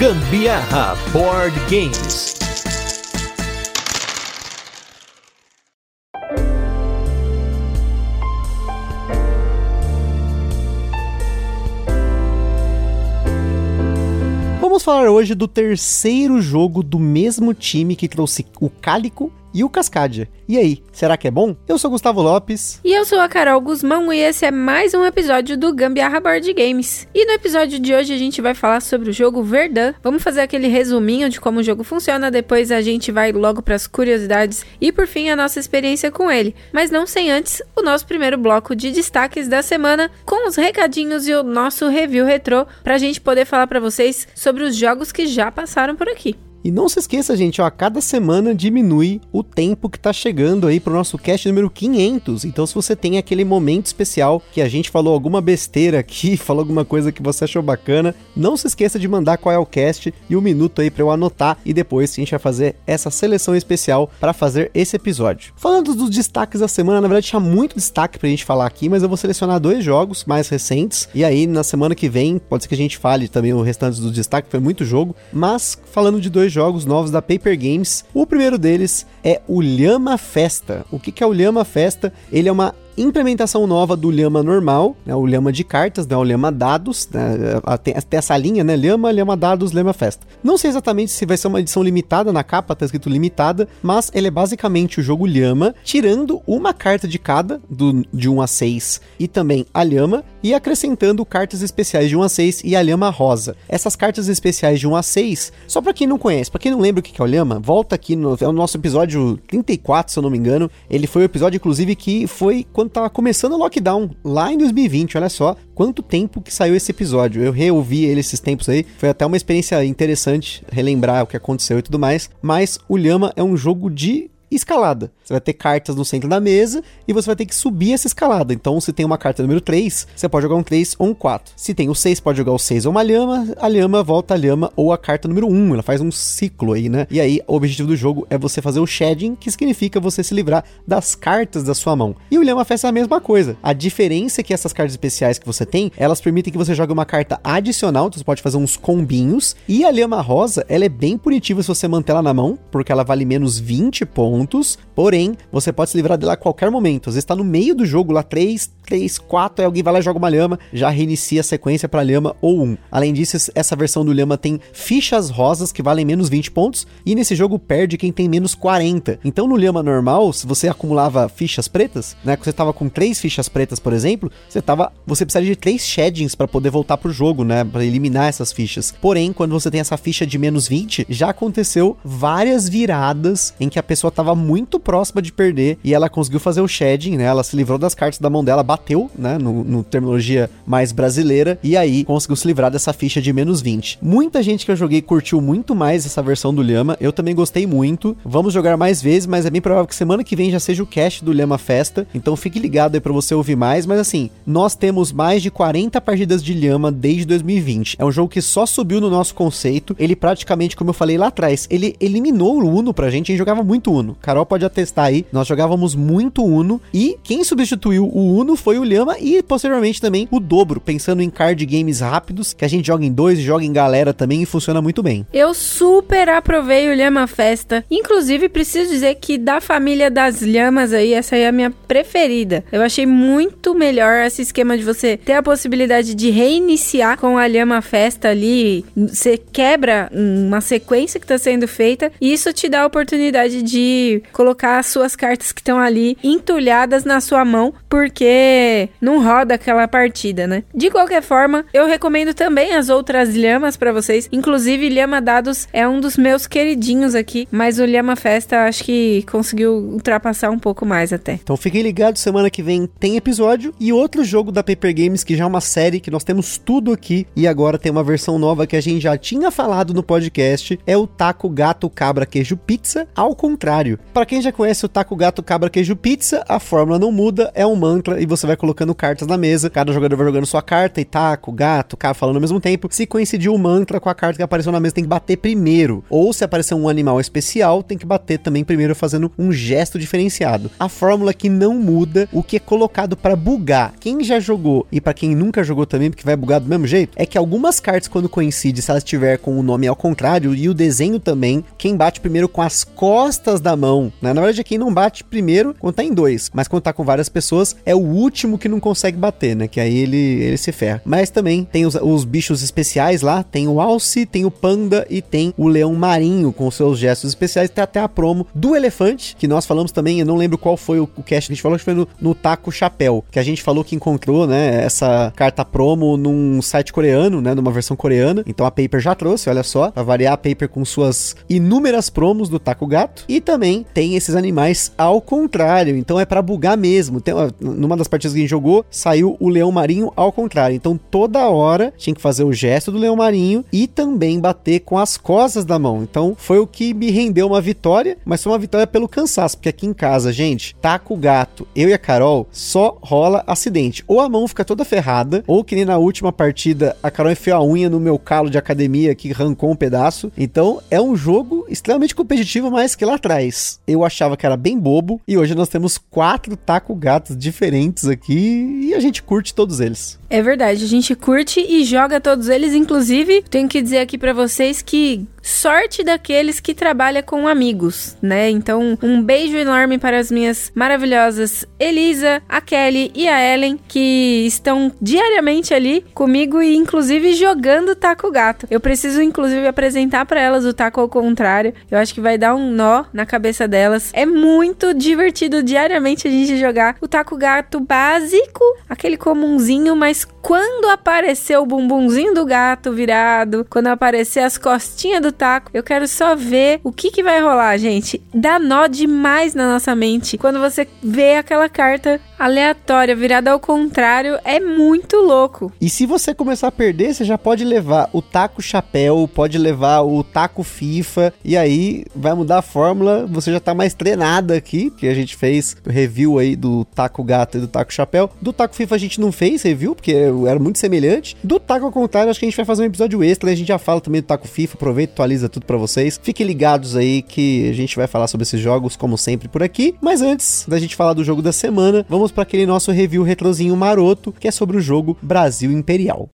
Gambiarra Board Games. Vamos falar hoje do terceiro jogo do mesmo time que trouxe o Cálico e o Cascadia. E aí, será que é bom? Eu sou Gustavo Lopes. E eu sou a Carol Guzmão e esse é mais um episódio do Gambiarra Board Games. E no episódio de hoje a gente vai falar sobre o jogo Verdun. Vamos fazer aquele resuminho de como o jogo funciona, depois a gente vai logo para as curiosidades e por fim a nossa experiência com ele. Mas não sem antes o nosso primeiro bloco de destaques da semana com os recadinhos e o nosso review retrô pra gente poder falar para vocês sobre os jogos que já passaram por aqui. E não se esqueça, gente, ó, a cada semana diminui o tempo que tá chegando aí pro nosso cast número 500. Então, se você tem aquele momento especial que a gente falou alguma besteira aqui, falou alguma coisa que você achou bacana, não se esqueça de mandar qual é o cast e o um minuto aí para eu anotar e depois a gente vai fazer essa seleção especial para fazer esse episódio. Falando dos destaques da semana, na verdade tinha muito destaque pra gente falar aqui, mas eu vou selecionar dois jogos mais recentes e aí na semana que vem pode ser que a gente fale também o restante dos destaques, foi muito jogo, mas falando de dois jogos novos da Paper Games. O primeiro deles é o Lhama Festa. O que, é o Lhama Festa? Ele é uma implementação nova do Lhama normal, né, o Lhama de cartas, né, o Lhama dados, né, tem, essa linha, né, Lhama, Lhama dados, Lhama festa. Não sei exatamente se vai ser uma edição limitada, na capa tá escrito limitada, mas ele é basicamente o jogo Lhama, tirando uma carta de cada, do, de 1 a 6, e também a Lhama, e acrescentando cartas especiais de 1 a 6 e a Lhama rosa. Essas cartas especiais de 1 a 6, só para quem não conhece, para quem não lembra o que é o Lhama, volta aqui no, é o nosso episódio 34, se eu não me engano, ele foi o episódio, inclusive, que foi quando tava começando o lockdown, lá em 2020, olha só quanto tempo que saiu esse episódio. Eu reouvi ele esses tempos aí, foi até uma experiência interessante relembrar o que aconteceu e tudo mais, mas o Lhama é um jogo de escalada. Você vai ter cartas no centro da mesa e você vai ter que subir essa escalada. Então, se tem uma carta número 3, você pode jogar um 3 ou um 4. Se tem o 6, pode jogar o 6 ou uma lhama, a lhama volta a lhama ou a carta número 1. Ela faz um ciclo aí, né? E aí, o objetivo do jogo é você fazer o shedding, que significa você se livrar das cartas da sua mão. E o lhama faz a mesma coisa. A diferença é que essas cartas especiais que você tem, elas permitem que você jogue uma carta adicional, então você pode fazer uns combinhos. E a lhama rosa, ela é bem punitiva se você manter ela na mão, porque ela vale menos 20 pontos, porém, você pode se livrar dela a qualquer momento. Às vezes tá no meio do jogo, lá 3, 3, 4, aí alguém vai lá e joga uma lhama, já reinicia a sequência para lhama ou 1. Além disso, essa versão do lhama tem fichas rosas que valem menos 20 pontos, e nesse jogo perde quem tem menos 40. Então no lhama normal, se você acumulava fichas pretas, né, que você tava com 3 fichas pretas, por exemplo, você tava, você precisaria de 3 sheddings para poder voltar pro jogo, né, para eliminar essas fichas. Porém, quando você tem essa ficha de menos 20, já aconteceu várias viradas em que a pessoa tava muito próxima de perder e ela conseguiu fazer o shedding, né? Ela se livrou das cartas da mão dela, bateu, né? No, no terminologia mais brasileira, e aí conseguiu se livrar dessa ficha de menos 20. Muita gente que eu joguei curtiu muito mais essa versão do Lhama, eu também gostei muito. Vamos jogar mais vezes, mas é bem provável que semana que vem já seja o cast do Lhama Festa, então fique ligado aí pra você ouvir mais. Mas assim, nós temos mais de 40 partidas de Lhama desde 2020. É um jogo que só subiu no nosso conceito, ele praticamente, como eu falei lá atrás, ele eliminou o Uno pra gente, a gente jogava muito Uno. Carol pode atestar aí, nós jogávamos muito Uno e quem substituiu o Uno foi o Lhama e posteriormente também o Dobro, pensando em card games rápidos, que a gente joga em dois, joga em galera também e funciona muito bem. Eu super aprovei o Lhama Festa. Inclusive, preciso dizer que da família das lhamas aí, essa aí é a minha preferida. Eu achei muito melhor esse esquema de você ter a possibilidade de reiniciar com a Lhama Festa ali. Você quebra uma sequência que está sendo feita e isso te dá a oportunidade de colocar as suas cartas que estão ali entulhadas na sua mão, porque não roda aquela partida, né? De qualquer forma, eu recomendo também as outras lhamas para vocês. Inclusive, Lhama Dados é um dos meus queridinhos aqui, mas o Lhama Festa acho que conseguiu ultrapassar um pouco mais até. Então fiquem ligados, semana que vem tem episódio e outro jogo da Paper Games que já é uma série que nós temos tudo aqui e agora tem uma versão nova que a gente já tinha falado no podcast, é o Taco Gato Cabra Queijo Pizza, ao contrário. Para quem já conhece o taco gato cabra queijo pizza, a fórmula não muda, é um mantra e você vai colocando cartas na mesa, cada jogador vai jogando sua carta e taco, gato, cara falando ao mesmo tempo. Se coincidir o mantra com a carta que apareceu na mesa, tem que bater primeiro. Ou se aparecer um animal especial, tem que bater também primeiro fazendo um gesto diferenciado. A fórmula que não muda, o que é colocado para bugar. Quem já jogou e para quem nunca jogou também, porque vai bugar do mesmo jeito, é que algumas cartas quando coincide, se elas estiver com o nome ao contrário e o desenho também, quem bate primeiro com as costas da mão, né? Na verdade, é quem não bate primeiro quando tá em dois, mas quando tá com várias pessoas, é o último que não consegue bater, né? Que aí ele, ele se ferra. Mas também tem os, os bichos especiais lá, tem o alce, tem o panda e tem o leão marinho com seus gestos especiais. Tem até a promo do elefante, que nós falamos também, eu não lembro qual foi o, o cast que a gente falou, que foi no, no Taco Chapéu, que a gente falou que encontrou, né, essa carta promo num site coreano, né, numa versão coreana. Então a Paper já trouxe, olha só, pra variar a Paper com suas inúmeras promos do Taco Gato. E também tem esses animais ao contrário, então é para bugar mesmo. Tem, numa das partidas que a gente jogou, saiu o leão marinho ao contrário. Então toda hora tinha que fazer o gesto do leão marinho e também bater com as costas da mão. Então foi o que me rendeu uma vitória, mas foi uma vitória pelo cansaço, porque aqui em casa, gente, taco gato, eu e a Carol, só rola acidente. Ou a mão fica toda ferrada, ou que nem na última partida a Carol enfiou a unha no meu calo de academia que arrancou um pedaço. Então é um jogo extremamente competitivo, mas que lá atrás eu achava que era bem bobo e hoje nós temos quatro taco gatos diferentes aqui e a gente curte todos eles. É verdade, a gente curte e joga todos eles, inclusive, tenho que dizer aqui para vocês que sorte daqueles que trabalha com amigos, né? Então, um beijo enorme para as minhas maravilhosas Elisa, a Kelly e a Ellen, que estão diariamente ali comigo e inclusive jogando taco gato. Eu preciso inclusive apresentar para elas o taco ao contrário. Eu acho que vai dar um nó na cabeça delas. É muito divertido diariamente a gente jogar o taco gato básico, aquele comunzinho, mas quando aparecer o bumbumzinho do gato virado, quando aparecer as costinhas do taco, eu quero só ver o que, que vai rolar, gente. Dá nó demais na nossa mente. Quando você vê aquela carta aleatória virada ao contrário, é muito louco. E se você começar a perder, você já pode levar o taco chapéu, pode levar o taco FIFA, e aí vai mudar a fórmula. Você já tá mais treinada aqui, que a gente fez review aí do taco gato e do taco chapéu. Do taco FIFA a gente não fez review, porque era muito semelhante. Do taco ao contrário, acho que a gente vai fazer um episódio extra. A gente já fala também do taco FIFA. Aproveita, atualiza tudo para vocês. Fiquem ligados aí que a gente vai falar sobre esses jogos, como sempre, por aqui. Mas antes da gente falar do jogo da semana, vamos para aquele nosso review retrozinho maroto, que é sobre o jogo Brasil Imperial.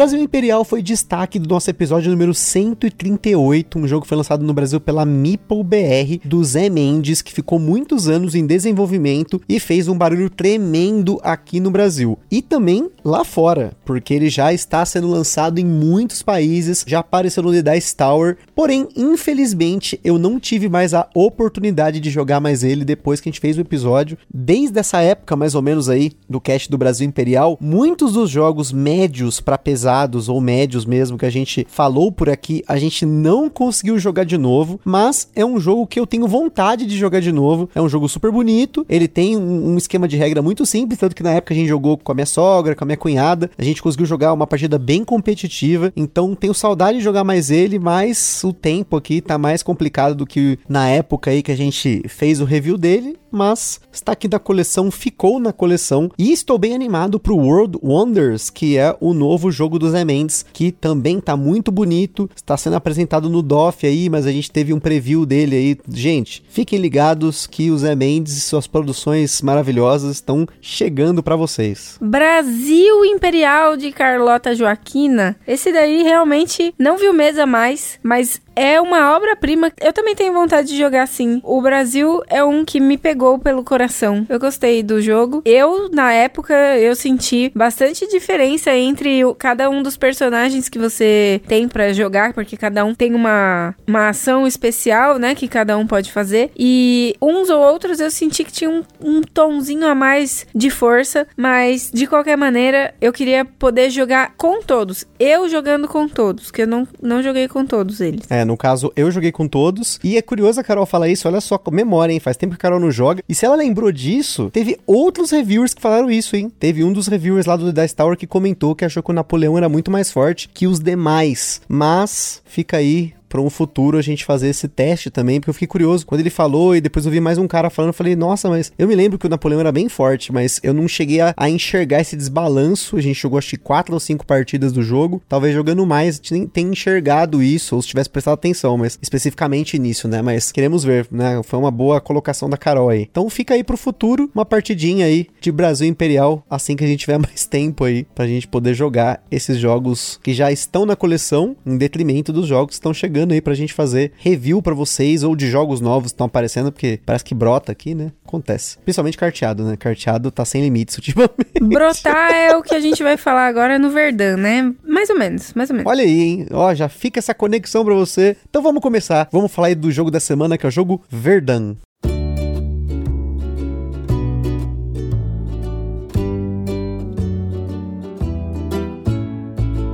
Brasil Imperial foi destaque do nosso episódio número 138, um jogo que foi lançado no Brasil pela Meeple BR, do Zé Mendes, que ficou muitos anos em desenvolvimento e fez um barulho tremendo aqui no Brasil. E também lá fora, porque ele já está sendo lançado em muitos países, já apareceu no The Dice Tower, porém, infelizmente, eu não tive mais a oportunidade de jogar mais ele depois que a gente fez o episódio. Desde essa época, mais ou menos aí, do cast do Brasil Imperial, muitos dos jogos médios para pesar pesados ou médios mesmo que a gente falou por aqui, a gente não conseguiu jogar de novo, mas é um jogo que eu tenho vontade de jogar de novo. É um jogo super bonito, ele tem um, esquema de regra muito simples, tanto que na época a gente jogou com a minha sogra, com a minha cunhada, a gente conseguiu jogar uma partida bem competitiva, então tenho saudade de jogar mais ele, mas o tempo aqui tá mais complicado do que na época aí que a gente fez o review dele, mas está aqui da coleção, ficou na coleção e estou bem animado pro World Wonders, que é o novo jogo do Zé Mendes, que também tá muito bonito, está sendo apresentado no DOF aí, mas a gente teve um preview dele aí. Gente, fiquem ligados que o Zé Mendes e suas produções maravilhosas estão chegando para vocês. Brasil Imperial de Carlota Joaquina. Esse daí realmente não viu mesa mais, mas é uma obra-prima. Eu também tenho vontade de jogar assim. O Brasil é um que me pegou pelo coração. Eu gostei do jogo. Eu, na época, eu senti bastante diferença entre o, cada um dos personagens que você tem para jogar, porque cada um tem uma, uma ação especial, né? Que cada um pode fazer. E uns ou outros eu senti que tinha um, um tonzinho a mais de força, mas de qualquer maneira, eu queria poder jogar com todos. Eu jogando com todos, que eu não, não joguei com todos eles. É, No caso, eu joguei com todos. E é curioso a Carol falar isso, olha só, memória, hein? Faz tempo que a Carol não joga. E se ela lembrou disso, teve outros reviewers que falaram isso, hein? Teve um dos reviewers lá do The Dice Tower que comentou que achou que o Napoleão era muito mais forte que os demais. Mas fica aí para um futuro a gente fazer esse teste também, porque eu fiquei curioso. Quando ele falou e depois eu vi mais um cara falando, eu falei, nossa, mas eu me lembro que o Napoleão era bem forte, mas eu não cheguei a, a enxergar esse desbalanço. A gente jogou acho que quatro ou cinco partidas do jogo, talvez jogando mais, a gente tem enxergado isso, ou se tivesse prestado atenção, mas especificamente nisso, né? Mas queremos ver, né? Foi uma boa colocação da Carol aí. Então fica aí pro futuro, uma partidinha aí de Brasil Imperial, assim que a gente tiver mais tempo aí, pra gente poder jogar esses jogos que já estão na coleção, em detrimento dos jogos que estão chegando chegando aí pra gente fazer review para vocês ou de jogos novos que estão aparecendo, porque parece que brota aqui, né? Acontece. Principalmente carteado, né? Carteado tá sem limites ultimamente. Brotar é o que a gente vai falar agora no Verdun, né? Mais ou menos, mais ou menos. Olha aí, hein? Ó, já fica essa conexão pra você. Então vamos começar. Vamos falar aí do jogo da semana, que é o jogo Verdun.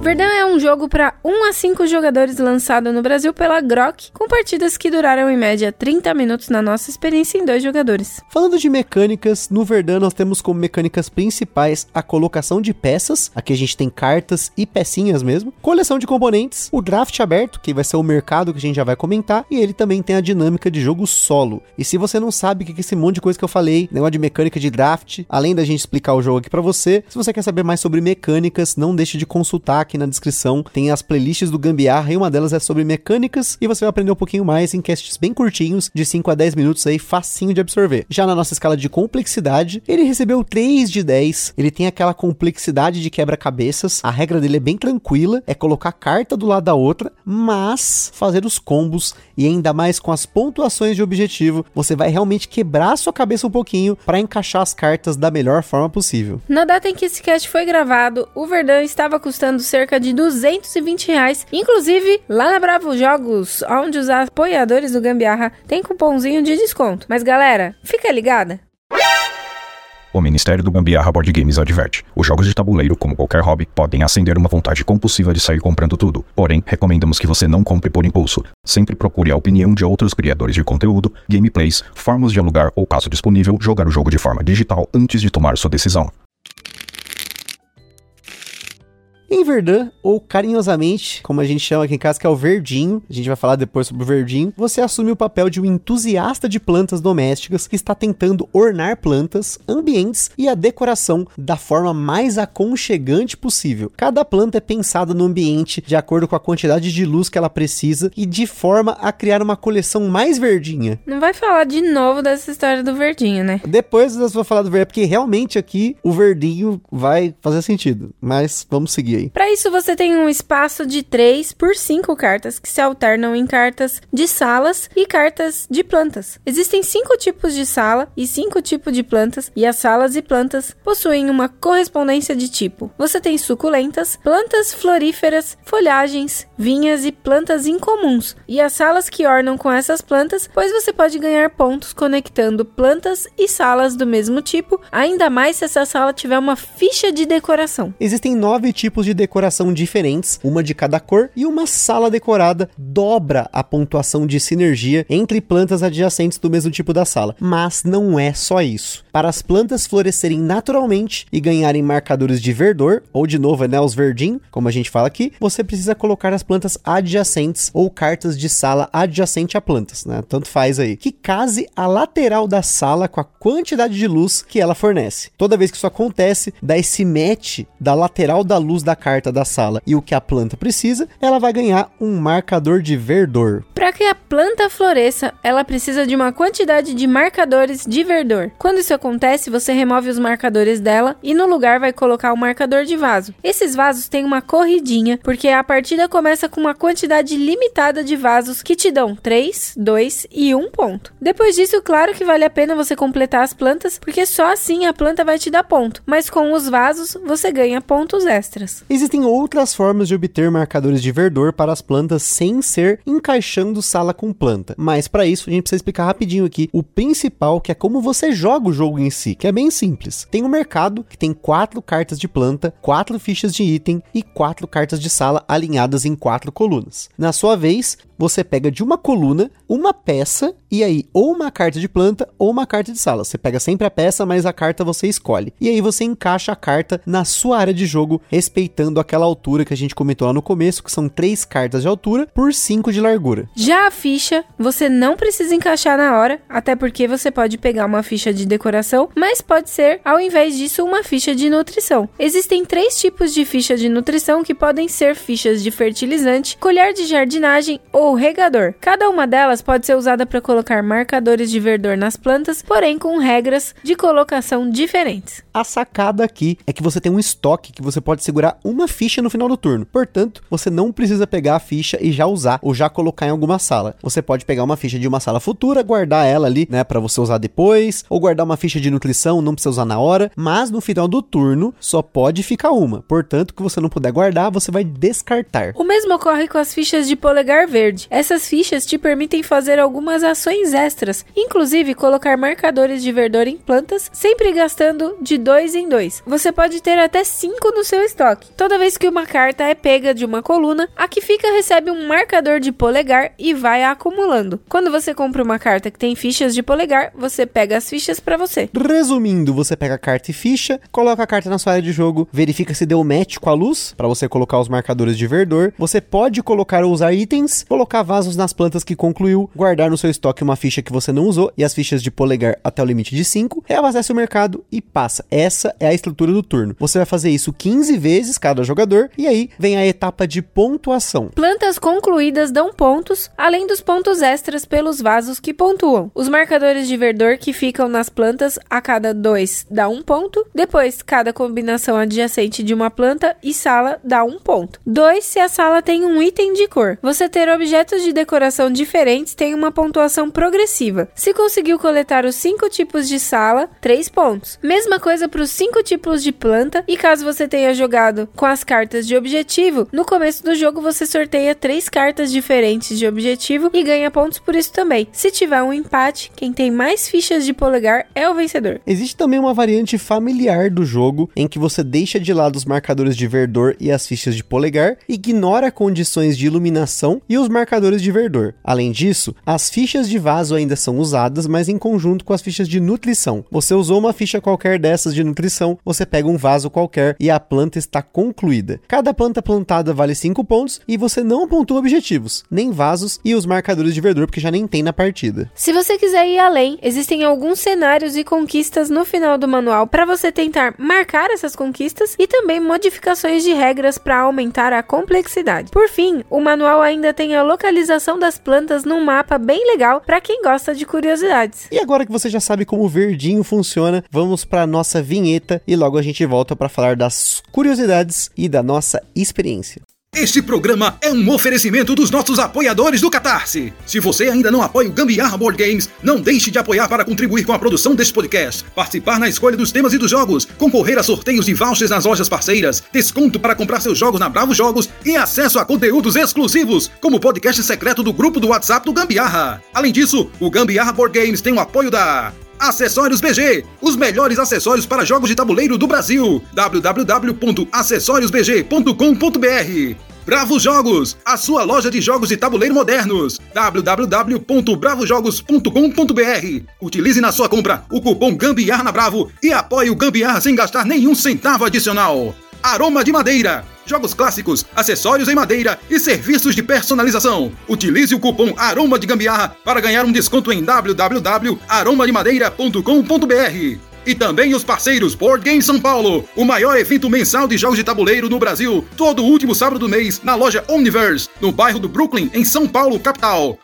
Verdun é um jogo para 1 a 5 jogadores lançado no Brasil pela Grok, com partidas que duraram em média 30 minutos na nossa experiência em dois jogadores. Falando de mecânicas, no Verdun nós temos como mecânicas principais a colocação de peças, aqui a gente tem cartas e pecinhas mesmo, coleção de componentes, o draft aberto, que vai ser o mercado que a gente já vai comentar, e ele também tem a dinâmica de jogo solo. E se você não sabe o que é esse monte de coisa que eu falei, negócio de mecânica de draft, além da gente explicar o jogo aqui para você, se você quer saber mais sobre mecânicas, não deixe de consultar aqui na descrição tem as playlists do Gambiarra e uma delas é sobre mecânicas e você vai aprender um pouquinho mais em casts bem curtinhos, de 5 a 10 minutos aí, facinho de absorver. Já na nossa escala de complexidade, ele recebeu 3 de 10. Ele tem aquela complexidade de quebra-cabeças. A regra dele é bem tranquila, é colocar carta do lado da outra, mas fazer os combos e ainda mais com as pontuações de objetivo, você vai realmente quebrar a sua cabeça um pouquinho para encaixar as cartas da melhor forma possível. Na data em que esse cast foi gravado, o Verdun estava custando cerca de 220 reais. Inclusive, lá na Bravo Jogos, onde os apoiadores do Gambiarra tem cupomzinho de desconto. Mas galera, fica ligada. O Ministério do Gambiarra Board Games adverte: os jogos de tabuleiro, como qualquer hobby, podem acender uma vontade compulsiva de sair comprando tudo. Porém, recomendamos que você não compre por impulso. Sempre procure a opinião de outros criadores de conteúdo, gameplays, formas de alugar ou, caso disponível, jogar o jogo de forma digital antes de tomar sua decisão. Em Verdun, ou carinhosamente, como a gente chama aqui em casa, que é o Verdinho, a gente vai falar depois sobre o Verdinho, você assume o papel de um entusiasta de plantas domésticas que está tentando ornar plantas, ambientes e a decoração da forma mais aconchegante possível. Cada planta é pensada no ambiente de acordo com a quantidade de luz que ela precisa e de forma a criar uma coleção mais verdinha. Não vai falar de novo dessa história do verdinho, né? Depois eu vou falar do verdinho, porque realmente aqui o verdinho vai fazer sentido, mas vamos seguir aí. Para isso, você tem um espaço de 3 por 5 cartas que se alternam em cartas de salas e cartas de plantas. Existem 5 tipos de sala e 5 tipos de plantas, e as salas e plantas possuem uma correspondência de tipo. Você tem suculentas, plantas floríferas, folhagens, vinhas e plantas incomuns, e as salas que ornam com essas plantas, pois você pode ganhar pontos conectando plantas e salas do mesmo tipo, ainda mais se essa sala tiver uma ficha de decoração. Existem nove tipos de decoração diferentes, uma de cada cor, e uma sala decorada dobra a pontuação de sinergia entre plantas adjacentes do mesmo tipo da sala. Mas não é só isso. Para as plantas florescerem naturalmente e ganharem marcadores de verdor, ou de novo, né, os verdinho, como a gente fala aqui, você precisa colocar as plantas adjacentes ou cartas de sala adjacente a plantas, né? Tanto faz aí. Que case a lateral da sala com a quantidade de luz que ela fornece. Toda vez que isso acontece, dá esse match da lateral da luz da carta da sala e o que a planta precisa, ela vai ganhar um marcador de verdor. Para que a planta floresça, ela precisa de uma quantidade de marcadores de verdor. Quando isso acontece, você remove os marcadores dela e no lugar vai colocar o um marcador de vaso. Esses vasos têm uma corridinha, porque a partida começa com uma quantidade limitada de vasos que te dão 3, 2 e 1 ponto. Depois disso, claro que vale a pena você completar as plantas, porque só assim a planta vai te dar ponto, mas com os vasos você ganha pontos extras. Existem outras formas de obter marcadores de verdor para as plantas sem ser encaixando sala com planta, mas para isso a gente precisa explicar rapidinho aqui o principal, que é como você joga o jogo em si, que é bem simples. Tem um mercado que tem quatro cartas de planta, quatro fichas de item e quatro cartas de sala alinhadas em quatro colunas. Na sua vez, você pega de uma coluna uma peça e aí ou uma carta de planta ou uma carta de sala. Você pega sempre a peça, mas a carta você escolhe. E aí você encaixa a carta na sua área de jogo, respeitando aquela altura que a gente comentou lá no começo, que são três cartas de altura por cinco de largura. Já a ficha, você não precisa encaixar na hora, até porque você pode pegar uma ficha de decoração, mas pode ser, ao invés disso, uma ficha de nutrição. Existem três tipos de ficha de nutrição que podem ser fichas de fertilizante, colher de jardinagem ou regador. Cada uma delas pode ser usada para colocar marcadores de verdor nas plantas, porém com regras de colocação diferentes. A sacada aqui é que você tem um estoque que você pode segurar uma ficha no final do turno. Portanto, você não precisa pegar a ficha e já usar ou já colocar em alguma sala. Você pode pegar uma ficha de uma sala futura, guardar ela ali, né, para você usar depois, ou guardar uma ficha de nutrição, não precisa usar na hora, mas no final do turno só pode ficar uma. Portanto, que você não puder guardar, você vai descartar. O mesmo ocorre com as fichas de polegar verde. Essas fichas te permitem fazer algumas ações extras, inclusive colocar marcadores de verdor em plantas, sempre gastando de dois em dois. Você pode ter até cinco no seu estoque. Toda vez que uma carta é pega de uma coluna, a que fica recebe um marcador de polegar e vai acumulando. Quando você compra uma carta que tem fichas de polegar, você pega as fichas para você. Resumindo, você pega carta e ficha, coloca a carta na sua área de jogo, verifica se deu match com a luz, para você colocar os marcadores de verdor. Você pode colocar ou usar itens, colocar vasos nas plantas que concluiu, guardar no seu estoque uma ficha que você não usou e as fichas de polegar até o limite de 5, reabastece o mercado e passa. Essa é a estrutura do turno. Você vai fazer isso 15 vezes cada jogador e aí vem a etapa de pontuação. Plantas concluídas dão pontos, além dos pontos extras pelos vasos que pontuam. Os marcadores de verdor que ficam nas plantas a cada dois dá um ponto. Depois, cada combinação adjacente de uma planta e sala dá um ponto. 2 se a sala tem um item de cor. Você ter objetos de decoração diferentes tem uma pontuação progressiva. Se conseguiu coletar os cinco tipos de sala, 3 pontos. Mesma coisa para os cinco tipos de planta. E caso você tenha jogado com as cartas de objetivo, no começo do jogo você sorteia três cartas diferentes de objetivo e ganha pontos por isso também. Se tiver um empate, quem tem mais fichas de polegar é o vencedor. Existe também uma variante familiar do jogo em que você deixa de lado os marcadores de verdor e as fichas de polegar, ignora condições de iluminação e os marcadores de verdor. Além disso, as fichas de vaso ainda são usadas, mas em conjunto com as fichas de nutrição. Você usou uma ficha qualquer dessas de nutrição, você pega um vaso qualquer e a planta está concluída. Cada planta plantada vale 5 pontos e você não pontua objetivos, nem vasos e os marcadores de verdor, porque já nem tem na partida. Se você quiser ir além, existem alguns cenários e conquistas no final do manual para você tentar marcar essas conquistas e também modificações de regras para aumentar a complexidade. Por fim, o manual ainda tem a localização das plantas num mapa bem legal para quem gosta de curiosidades. E agora que você já sabe como o verdinho funciona, vamos para nossa vinheta e logo a gente volta para falar das curiosidades e da nossa experiência. Este programa é um oferecimento dos nossos apoiadores do Catarse. Se você ainda não apoia o Gambiarra Board Games, não deixe de apoiar para contribuir com a produção deste podcast, participar na escolha dos temas e dos jogos, concorrer a sorteios de vouchers nas lojas parceiras, desconto para comprar seus jogos na Bravo Jogos e acesso a conteúdos exclusivos, como o podcast secreto do grupo do WhatsApp do Gambiarra. Além disso, o Gambiarra Board Games tem o apoio da Acessórios BG, os melhores acessórios para jogos de tabuleiro do Brasil. www.acessoriosbg.com.br Bravo Jogos, a sua loja de jogos de tabuleiro modernos. www.bravojogos.com.br Utilize na sua compra o cupom Gambiarra na Bravo e apoie o Gambiarra sem gastar nenhum centavo adicional. Aroma de Madeira. Jogos clássicos, acessórios em madeira e serviços de personalização. Utilize o cupom Aroma de Gambiarra para ganhar um desconto em www.aromademadeira.com.br. E também os parceiros Board Game São Paulo, o maior evento mensal de jogos de tabuleiro no Brasil, todo último sábado do mês, na loja Omniverse, no bairro do Brooklyn, em São Paulo, capital.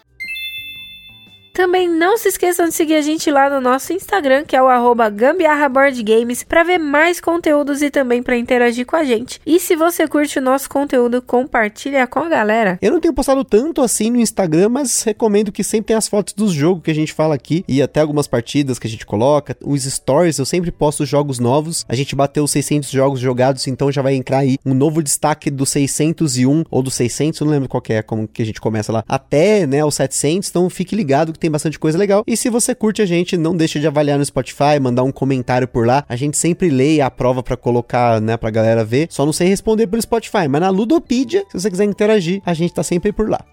Também não se esqueçam de seguir a gente lá no nosso Instagram, que é o arroba Gambiarra Board Games, para ver mais conteúdos e também para interagir com a gente. E se você curte o nosso conteúdo, compartilha com a galera. Eu não tenho postado tanto assim no Instagram, mas recomendo que sempre tenha as fotos dos jogos que a gente fala aqui e até algumas partidas que a gente coloca. Os stories, eu sempre posto jogos novos. A gente bateu 600 jogos jogados, então já vai entrar aí um novo destaque do 601 ou do 600, eu não lembro qual é, como que a gente começa lá, até, né, o 700. Então fique ligado que tem bastante coisa legal. E se você curte a gente, não deixa de avaliar no Spotify, mandar um comentário por lá. A gente sempre lê a prova para colocar, né, pra galera ver. Só não sei responder pelo Spotify, mas na Ludopedia, se você quiser interagir, a gente tá sempre por lá.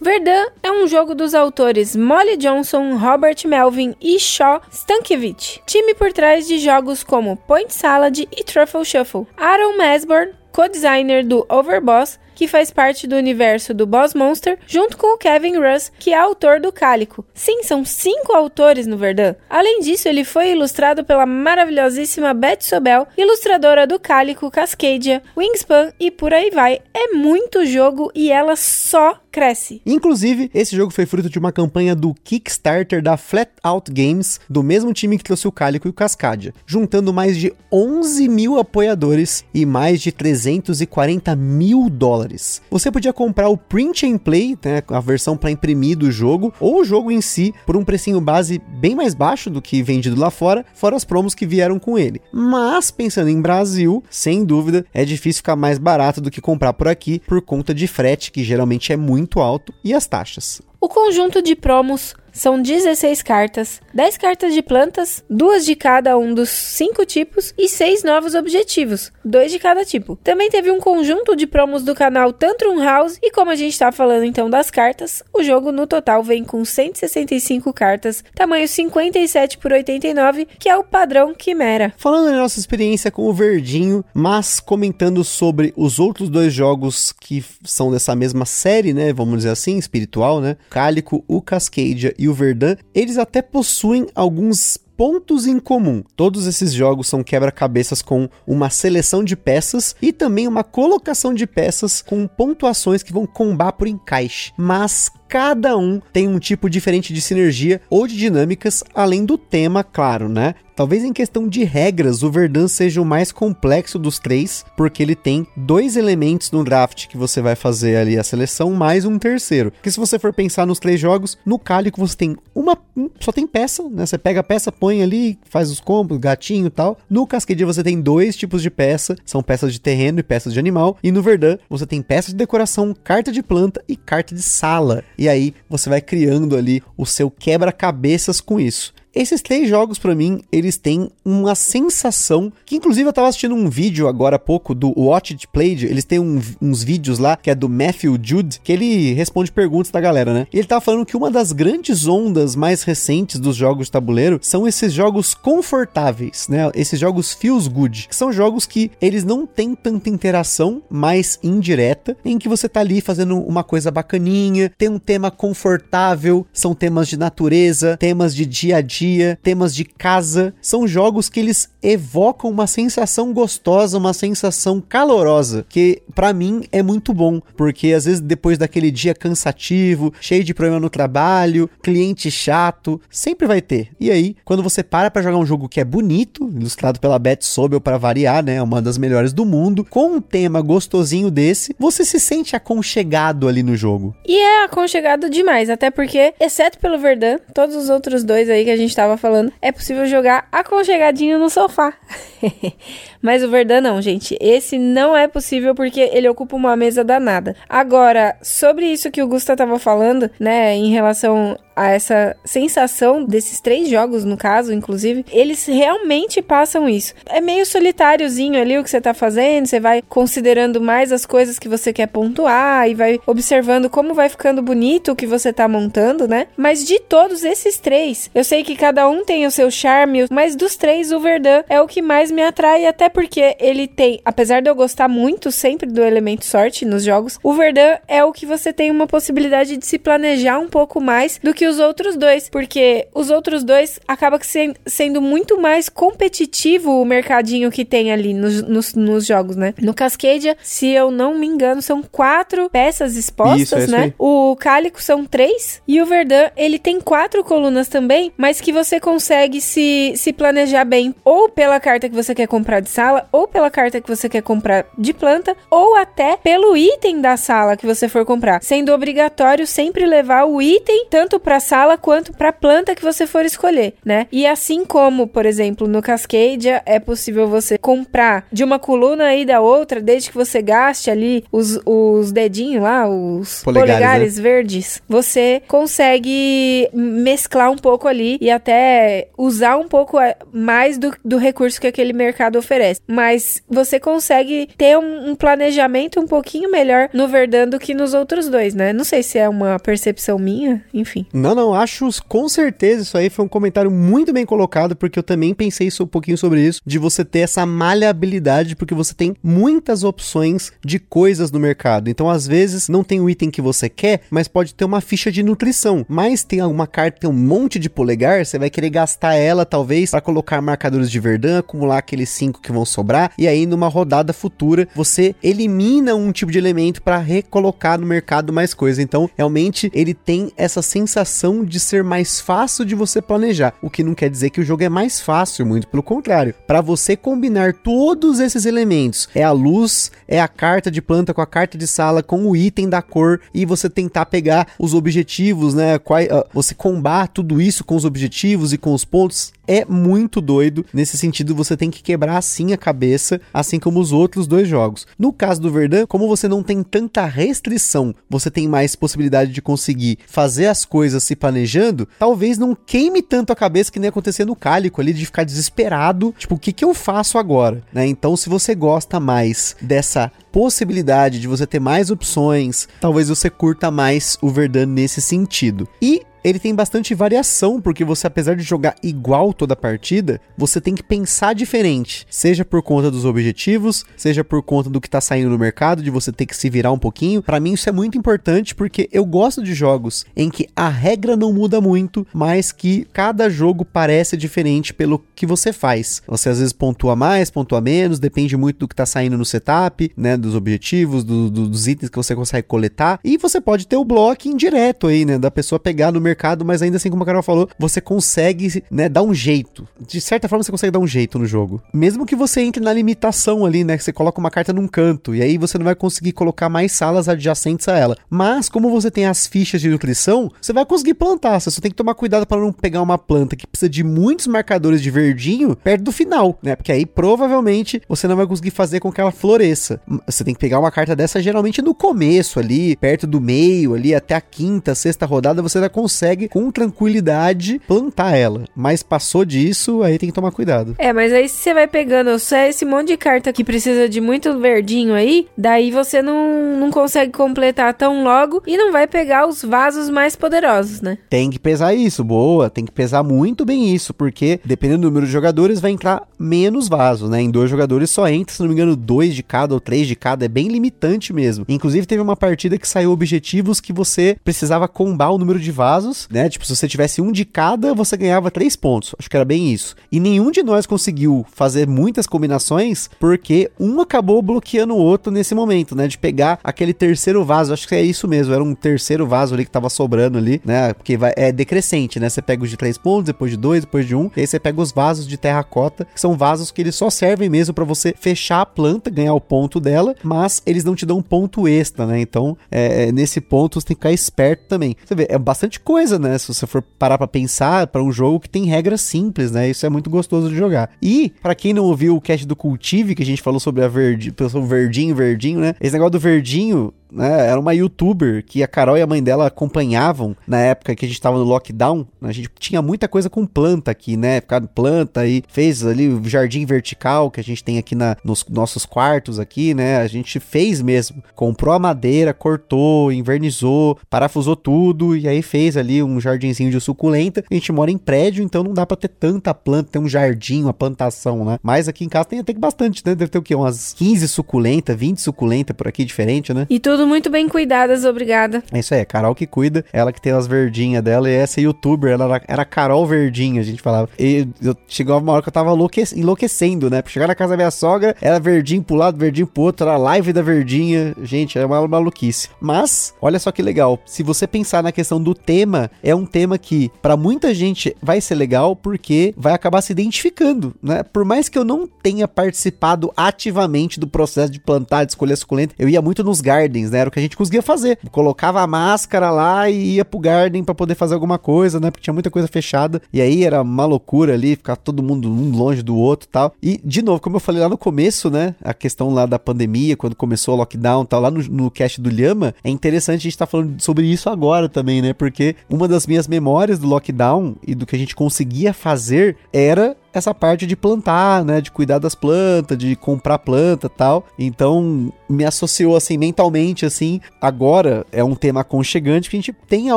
Verdun é um jogo dos autores Molly Johnson, Robert Melvin e Shaw Stankiewicz, time por trás de jogos como Point Salad e Truffle Shuffle. Aaron Masborn, co-designer do Overboss, que faz parte do universo do Boss Monster, junto com o Kevin Russ, que é autor do Cálico. Sim, são cinco autores no Verdun. Além disso, ele foi ilustrado pela maravilhosíssima Beth Sobel, ilustradora do Cálico, Cascadia, Wingspan e por aí vai. É muito jogo e ela só cresce. Inclusive, esse jogo foi fruto de uma campanha do Kickstarter da Flat Out Games, do mesmo time que trouxe o Cálico e o Cascadia, juntando mais de 11 mil apoiadores e mais de 340 mil dólares. Você podia comprar o Print and Play, né, a versão para imprimir do jogo, ou o jogo em si, por um precinho base bem mais baixo do que vendido lá fora, fora as promos que vieram com ele. Mas, pensando em Brasil, sem dúvida, é difícil ficar mais barato do que comprar por aqui, por conta de frete, que geralmente é muito alto e as taxas. O conjunto de promos são 16 cartas, 10 cartas de plantas, duas de cada um dos cinco tipos e seis novos objetivos, dois de cada tipo. Também teve um conjunto de promos do canal Tantrum House e como a gente está falando então das cartas, o jogo no total vem com 165 cartas, tamanho 57 por 89, que é o padrão Quimera. Falando da nossa experiência com o Verdinho, mas comentando sobre os outros dois jogos que são dessa mesma série, né, vamos dizer assim, espiritual, né, Cálico, o Cascadia e o Verdun, eles até possuem alguns pontos em comum. Todos esses jogos são quebra-cabeças com uma seleção de peças e também uma colocação de peças com pontuações que vão combar por encaixe. Mas cada um tem um tipo diferente de sinergia ou de dinâmicas, além do tema, claro, né? Talvez em questão de regras, o Verdun seja o mais complexo dos três, porque ele tem dois elementos no draft que você vai fazer ali a seleção, mais um terceiro. Porque se você for pensar nos três jogos, no Cálico você tem uma. só tem peça, né? Você pega a peça, põe ali, faz os combos, gatinho e tal. No Cascadia você tem dois tipos de peça, são peças de terreno e peças de animal. E no Verdun você tem peças de decoração, carta de planta e carta de sala. E aí você vai criando ali o seu quebra-cabeças com isso. Esses três jogos, para mim, eles têm uma sensação que, inclusive, eu tava assistindo um vídeo agora há pouco do Watch It Played. Eles têm um, uns vídeos lá que é do Matthew Jude, que ele responde perguntas da galera, né? E ele tava falando que uma das grandes ondas mais recentes dos jogos de tabuleiro são esses jogos confortáveis, né? Esses jogos feels good, que são jogos que eles não têm tanta interação, mais indireta, em que você tá ali fazendo uma coisa bacaninha, tem um tema confortável, são temas de natureza, temas de dia a dia temas de casa, são jogos que eles evocam uma sensação gostosa, uma sensação calorosa, que para mim é muito bom, porque às vezes depois daquele dia cansativo, cheio de problema no trabalho, cliente chato, sempre vai ter. E aí, quando você para para jogar um jogo que é bonito, ilustrado pela Beth Sobel para variar, né, uma das melhores do mundo, com um tema gostosinho desse, você se sente aconchegado ali no jogo. E é aconchegado demais, até porque, exceto pelo Verdun, todos os outros dois aí que a gente estava falando, é possível jogar aconchegadinho no sofá. Mas o Verdun não, gente. Esse não é possível porque ele ocupa uma mesa danada. Agora, sobre isso que o Gusta estava falando, né, em relação a essa sensação desses três jogos, no caso, inclusive, eles realmente passam isso. É meio solitáriozinho ali o que você tá fazendo, você vai considerando mais as coisas que você quer pontuar e vai observando como vai ficando bonito o que você tá montando, né? Mas de todos esses três, eu sei que cada um tem o seu charme, mas dos três, o Verdun é o que mais me atrai, até porque ele tem, apesar de eu gostar muito sempre do elemento sorte nos jogos, o Verdun é o que você tem uma possibilidade de se planejar um pouco mais do que os outros dois, porque os outros dois acaba se, sendo muito mais competitivo o mercadinho que tem ali nos, nos, nos, jogos, né? No Cascadia, se eu não me engano, são quatro peças expostas, Isso, é né? O Cálico são três e o Verdun, ele tem quatro colunas também, mas que você consegue se, se planejar bem ou pela carta que você quer comprar de sala, ou pela carta que você quer comprar de planta, ou até pelo item da sala que você for comprar, sendo obrigatório sempre levar o item tanto para a sala quanto para a planta que você for escolher, né? E assim como, por exemplo, no Cascadia é possível você comprar de uma coluna e da outra, desde que você gaste ali os, os dedinhos lá, os polegares, polegares né? verdes, você consegue mesclar um pouco ali e até usar um pouco mais do, do recurso que aquele mercado oferece. Mas você consegue ter um, um planejamento um pouquinho melhor no Verdun do que nos outros dois, né? Não sei se é uma percepção minha, enfim. Não, não, acho com certeza isso aí foi um comentário muito bem colocado, porque eu também pensei um pouquinho sobre isso, de você ter essa maleabilidade, porque você tem muitas opções de coisas no mercado. Então, às vezes, não tem o item que você quer, mas pode ter uma ficha de nutrição. Mas tem alguma carta, tem um monte de polegar, você vai querer gastar ela, talvez, para colocar marcadores de Verdun, acumular aqueles cinco que vão sobrar, e aí numa rodada futura você elimina um tipo de elemento para recolocar no mercado mais coisa. Então, realmente, ele tem essa sensação de ser mais fácil de você planejar, o que não quer dizer que o jogo é mais fácil, muito pelo contrário. Para você combinar todos esses elementos, é a luz, é a carta de planta com a carta de sala, com o item da cor e você tentar pegar os objetivos, né? Qual, uh, você combar tudo isso com os objetivos e com os pontos é muito doido. Nesse sentido, você tem que quebrar assim a cabeça, assim como os outros dois jogos. No caso do Verdun, como você não tem tanta restrição, você tem mais possibilidade de conseguir fazer as coisas se planejando, talvez não queime tanto a cabeça que nem acontecer no Cálico ali, de ficar desesperado, tipo, o que, que eu faço agora? Né? Então, se você gosta mais dessa possibilidade de você ter mais opções, talvez você curta mais o Verdun nesse sentido. E ele tem bastante variação, porque você, apesar de jogar igual toda a partida, você tem que pensar diferente. Seja por conta dos objetivos, seja por conta do que tá saindo no mercado, de você ter que se virar um pouquinho. Para mim, isso é muito importante, porque eu gosto de jogos em que a regra não muda muito, mas que cada jogo parece diferente pelo que você faz. Você às vezes pontua mais, pontua menos, depende muito do que tá saindo no setup, né? Dos objetivos, do, do, dos itens que você consegue coletar. E você pode ter o blocking direto aí, né? Da pessoa pegar no mercado mercado, mas ainda assim, como a Carol falou, você consegue, né, dar um jeito. De certa forma, você consegue dar um jeito no jogo. Mesmo que você entre na limitação ali, né, que você coloca uma carta num canto, e aí você não vai conseguir colocar mais salas adjacentes a ela. Mas, como você tem as fichas de nutrição, você vai conseguir plantar. Você só tem que tomar cuidado para não pegar uma planta que precisa de muitos marcadores de verdinho perto do final, né? Porque aí provavelmente você não vai conseguir fazer com que ela floresça. Você tem que pegar uma carta dessa geralmente no começo ali, perto do meio ali, até a quinta, sexta rodada, você já consegue consegue com tranquilidade plantar ela. Mas passou disso, aí tem que tomar cuidado. É, mas aí você vai pegando só esse monte de carta que precisa de muito verdinho aí, daí você não, não consegue completar tão logo e não vai pegar os vasos mais poderosos, né? Tem que pesar isso, boa. Tem que pesar muito bem isso, porque dependendo do número de jogadores, vai entrar menos vasos, né? Em dois jogadores só entra, se não me engano, dois de cada ou três de cada. É bem limitante mesmo. Inclusive, teve uma partida que saiu objetivos que você precisava combar o número de vasos né? Tipo, se você tivesse um de cada, você ganhava três pontos. Acho que era bem isso. E nenhum de nós conseguiu fazer muitas combinações porque um acabou bloqueando o outro nesse momento, né? De pegar aquele terceiro vaso. Acho que é isso mesmo. Era um terceiro vaso ali que tava sobrando ali, né? Porque vai, é decrescente, né? Você pega os de três pontos, depois de dois, depois de um. E aí você pega os vasos de terracota, que são vasos que eles só servem mesmo para você fechar a planta, ganhar o ponto dela, mas eles não te dão um ponto extra, né? Então, é, nesse ponto você tem que ficar esperto também. Você vê, é bastante coisa coisa, né? Se você for parar para pensar para um jogo que tem regras simples, né? Isso é muito gostoso de jogar. E para quem não ouviu o cast do Cultive que a gente falou sobre a verde, sobre verdinho, verdinho, né? Esse negócio do verdinho né? Era uma youtuber que a Carol e a mãe dela acompanhavam na época que a gente tava no lockdown. A gente tinha muita coisa com planta aqui, né? Ficar planta e fez ali o jardim vertical que a gente tem aqui na, nos nossos quartos aqui, né? A gente fez mesmo. Comprou a madeira, cortou, invernizou, parafusou tudo e aí fez ali um jardinzinho de suculenta. A gente mora em prédio, então não dá para ter tanta planta, ter um jardim, uma plantação, né? Mas aqui em casa tem até que bastante, né? Deve ter o quê? Umas 15 suculenta, 20 suculenta por aqui diferente, né? E tudo muito bem cuidadas, obrigada. É isso aí, é Carol que cuida, ela que tem as verdinhas dela, e essa youtuber, ela era, era Carol Verdinha, a gente falava. E eu, chegou uma hora que eu tava enlouquecendo, né? Pra chegar na casa da minha sogra, era verdinho pro lado, verdinho pro outro, era live da verdinha. Gente, é uma maluquice. Mas, olha só que legal, se você pensar na questão do tema, é um tema que para muita gente vai ser legal porque vai acabar se identificando, né? Por mais que eu não tenha participado ativamente do processo de plantar, de escolher suculenta, eu ia muito nos gardens, né? Era o que a gente conseguia fazer. Colocava a máscara lá e ia pro garden para poder fazer alguma coisa, né? Porque tinha muita coisa fechada. E aí era uma loucura ali, ficar todo mundo um longe do outro tal. E, de novo, como eu falei lá no começo, né? A questão lá da pandemia, quando começou o lockdown tal, lá no, no cast do Lhama, é interessante a gente estar tá falando sobre isso agora também, né? Porque uma das minhas memórias do lockdown e do que a gente conseguia fazer era essa parte de plantar, né? De cuidar das plantas, de comprar planta tal. Então, me associou assim mentalmente assim. Agora é um tema aconchegante que a gente tem a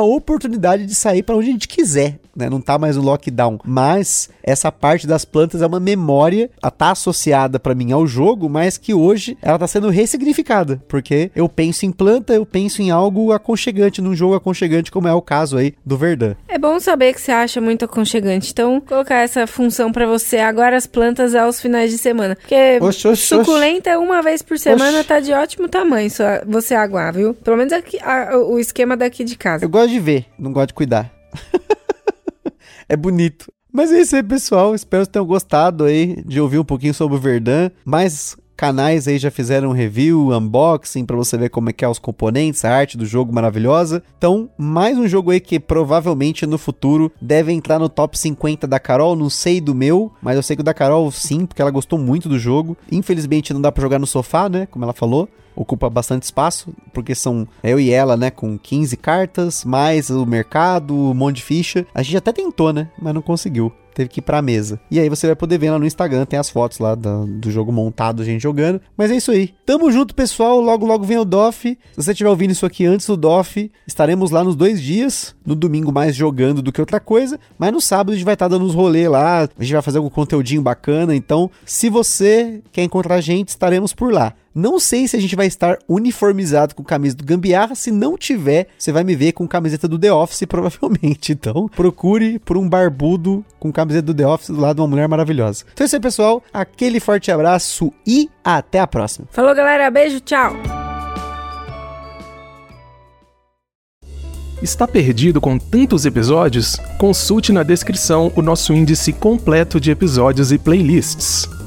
oportunidade de sair para onde a gente quiser, né? Não tá mais no lockdown, mas essa parte das plantas é uma memória, a tá associada para mim ao jogo, mas que hoje ela tá sendo ressignificada, porque eu penso em planta, eu penso em algo aconchegante, num jogo aconchegante como é o caso aí do Verdun. É bom saber que você acha muito aconchegante. Então, colocar essa função para você agora as plantas aos finais de semana. Porque Oxe, oxe, suculenta oxe. uma vez por semana tá de ótimo tamanho só você aguar, viu? Pelo menos aqui, a- o esquema daqui de casa. Eu gosto de ver, não gosto de cuidar. é bonito. Mas é isso aí, pessoal. Espero que tenham gostado aí de ouvir um pouquinho sobre o Verdun. Mais canais aí já fizeram review, unboxing pra você ver como é que é os componentes, a arte do jogo maravilhosa. Então, mais um jogo aí que provavelmente no futuro deve entrar no top 50 da Carol, não sei do meu, mas eu sei que o da Carol sim, porque ela gostou muito do jogo. Infelizmente não dá pra jogar no sofá, né, como ela falou ocupa bastante espaço, porque são eu e ela, né, com 15 cartas, mais o mercado, um monte de ficha. A gente até tentou, né, mas não conseguiu. Teve que ir pra mesa. E aí você vai poder ver lá no Instagram, tem as fotos lá da- do jogo montado, gente jogando. Mas é isso aí. Tamo junto, pessoal. Logo, logo vem o DOF. Se você estiver ouvindo isso aqui antes do DOF, estaremos lá nos dois dias. No domingo mais jogando do que outra coisa. Mas no sábado a gente vai estar dando uns rolê lá. A gente vai fazer algum conteúdinho bacana. Então, se você quer encontrar a gente, estaremos por lá. Não sei se a gente vai estar uniformizado com camisa do Gambiarra. Se não tiver, você vai me ver com camiseta do The Office, provavelmente. Então, procure por um barbudo com camiseta do The Office do lado de uma mulher maravilhosa. Então é isso aí, pessoal. Aquele forte abraço e até a próxima. Falou, galera. Beijo, tchau. Está perdido com tantos episódios? Consulte na descrição o nosso índice completo de episódios e playlists.